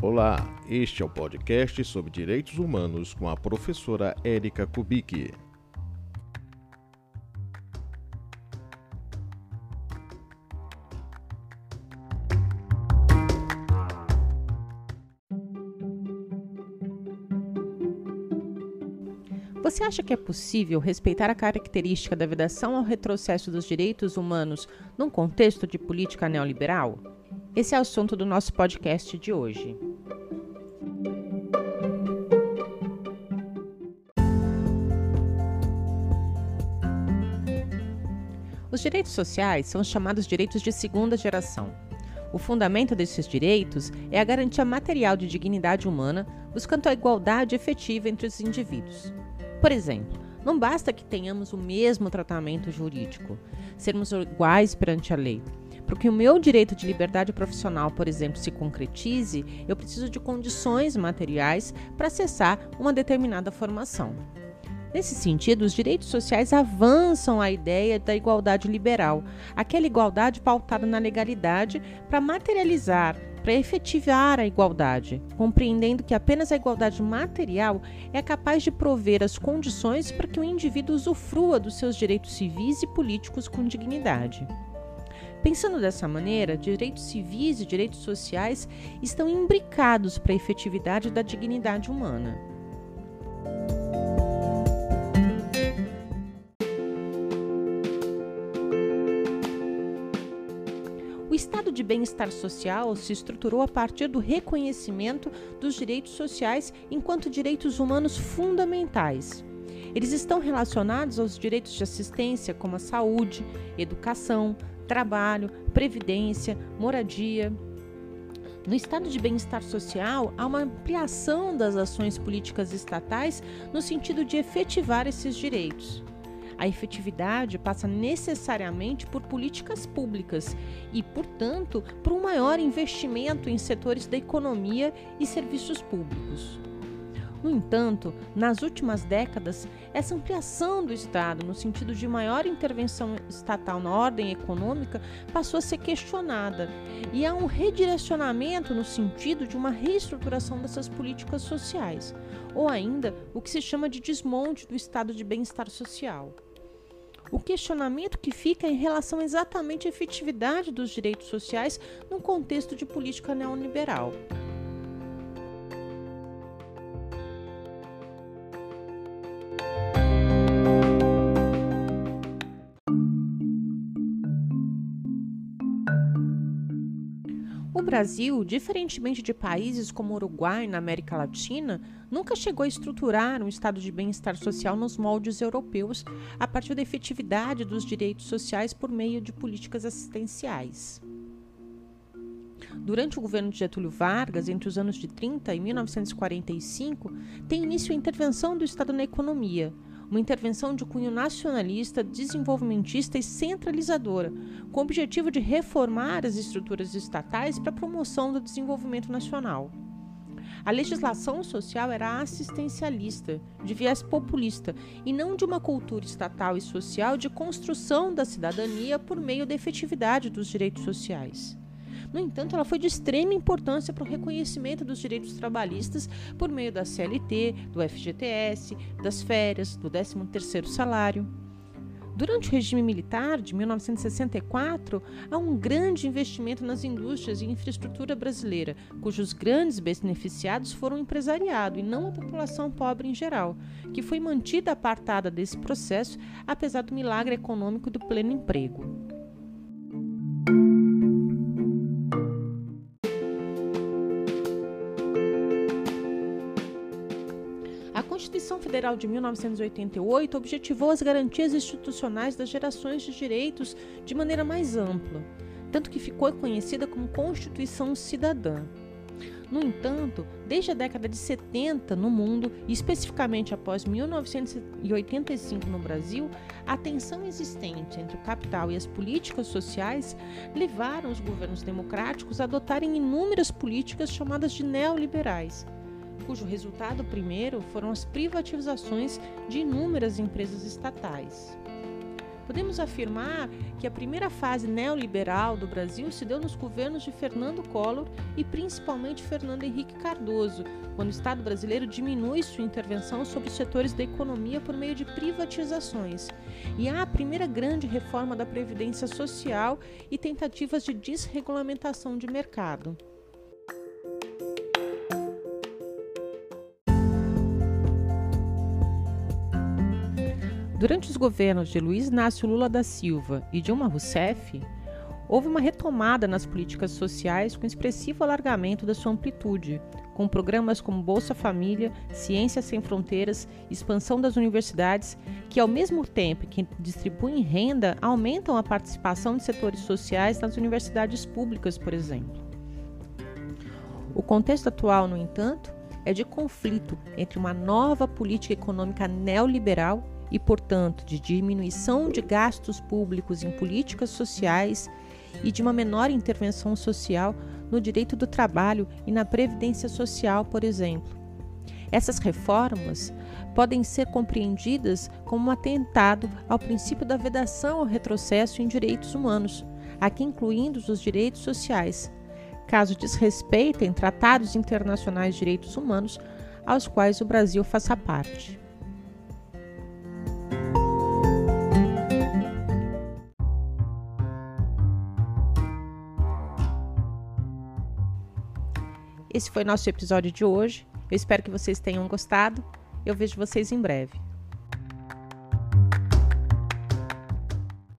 Olá, este é o podcast sobre direitos humanos com a professora Érica Kubicki. Você acha que é possível respeitar a característica da vedação ao retrocesso dos direitos humanos num contexto de política neoliberal? Esse é o assunto do nosso podcast de hoje. Os direitos sociais são os chamados direitos de segunda geração. O fundamento desses direitos é a garantia material de dignidade humana, buscando a igualdade efetiva entre os indivíduos. Por exemplo, não basta que tenhamos o mesmo tratamento jurídico, sermos iguais perante a lei. Para que o meu direito de liberdade profissional, por exemplo, se concretize, eu preciso de condições materiais para acessar uma determinada formação. Nesse sentido, os direitos sociais avançam a ideia da igualdade liberal, aquela igualdade pautada na legalidade para materializar para efetivar a igualdade, compreendendo que apenas a igualdade material é capaz de prover as condições para que o indivíduo usufrua dos seus direitos civis e políticos com dignidade. Pensando dessa maneira, direitos civis e direitos sociais estão imbricados para a efetividade da dignidade humana. De bem-estar social se estruturou a partir do reconhecimento dos direitos sociais enquanto direitos humanos fundamentais. Eles estão relacionados aos direitos de assistência, como a saúde, educação, trabalho, previdência, moradia. No estado de bem-estar social, há uma ampliação das ações políticas estatais no sentido de efetivar esses direitos. A efetividade passa necessariamente por políticas públicas e, portanto, por um maior investimento em setores da economia e serviços públicos. No entanto, nas últimas décadas, essa ampliação do Estado, no sentido de maior intervenção estatal na ordem econômica, passou a ser questionada, e há um redirecionamento no sentido de uma reestruturação dessas políticas sociais, ou ainda o que se chama de desmonte do estado de bem-estar social. O questionamento que fica é em relação exatamente à efetividade dos direitos sociais num contexto de política neoliberal. O Brasil, diferentemente de países como o Uruguai na América Latina, nunca chegou a estruturar um estado de bem-estar social nos moldes europeus a partir da efetividade dos direitos sociais por meio de políticas assistenciais. Durante o governo de Getúlio Vargas, entre os anos de 30 e 1945, tem início a intervenção do Estado na economia, uma intervenção de cunho nacionalista, desenvolvimentista e centralizadora, com o objetivo de reformar as estruturas estatais para a promoção do desenvolvimento nacional. A legislação social era assistencialista, de viés populista, e não de uma cultura estatal e social de construção da cidadania por meio da efetividade dos direitos sociais. No entanto, ela foi de extrema importância para o reconhecimento dos direitos trabalhistas por meio da CLT, do FGTS, das férias, do 13º salário. Durante o regime militar de 1964, há um grande investimento nas indústrias e infraestrutura brasileira, cujos grandes beneficiados foram o empresariado e não a população pobre em geral, que foi mantida apartada desse processo apesar do milagre econômico do pleno emprego. Federal de 1988 objetivou as garantias institucionais das gerações de direitos de maneira mais ampla, tanto que ficou conhecida como Constituição Cidadã. No entanto, desde a década de 70 no mundo, e especificamente após 1985 no Brasil, a tensão existente entre o capital e as políticas sociais levaram os governos democráticos a adotarem inúmeras políticas chamadas de neoliberais cujo resultado primeiro foram as privatizações de inúmeras empresas estatais. Podemos afirmar que a primeira fase neoliberal do Brasil se deu nos governos de Fernando Collor e principalmente Fernando Henrique Cardoso, quando o Estado brasileiro diminui sua intervenção sobre os setores da economia por meio de privatizações. E há a primeira grande reforma da Previdência Social e tentativas de desregulamentação de mercado. Durante os governos de Luiz Inácio Lula da Silva e Dilma Rousseff, houve uma retomada nas políticas sociais com expressivo alargamento da sua amplitude, com programas como Bolsa Família, Ciências Sem Fronteiras, expansão das universidades, que ao mesmo tempo que distribuem renda, aumentam a participação de setores sociais nas universidades públicas, por exemplo. O contexto atual, no entanto, é de conflito entre uma nova política econômica neoliberal e, portanto, de diminuição de gastos públicos em políticas sociais e de uma menor intervenção social no direito do trabalho e na previdência social, por exemplo. Essas reformas podem ser compreendidas como um atentado ao princípio da vedação ao retrocesso em direitos humanos, aqui incluindo os direitos sociais, caso desrespeitem tratados internacionais de direitos humanos aos quais o Brasil faça parte. Esse foi nosso episódio de hoje. Eu espero que vocês tenham gostado. Eu vejo vocês em breve.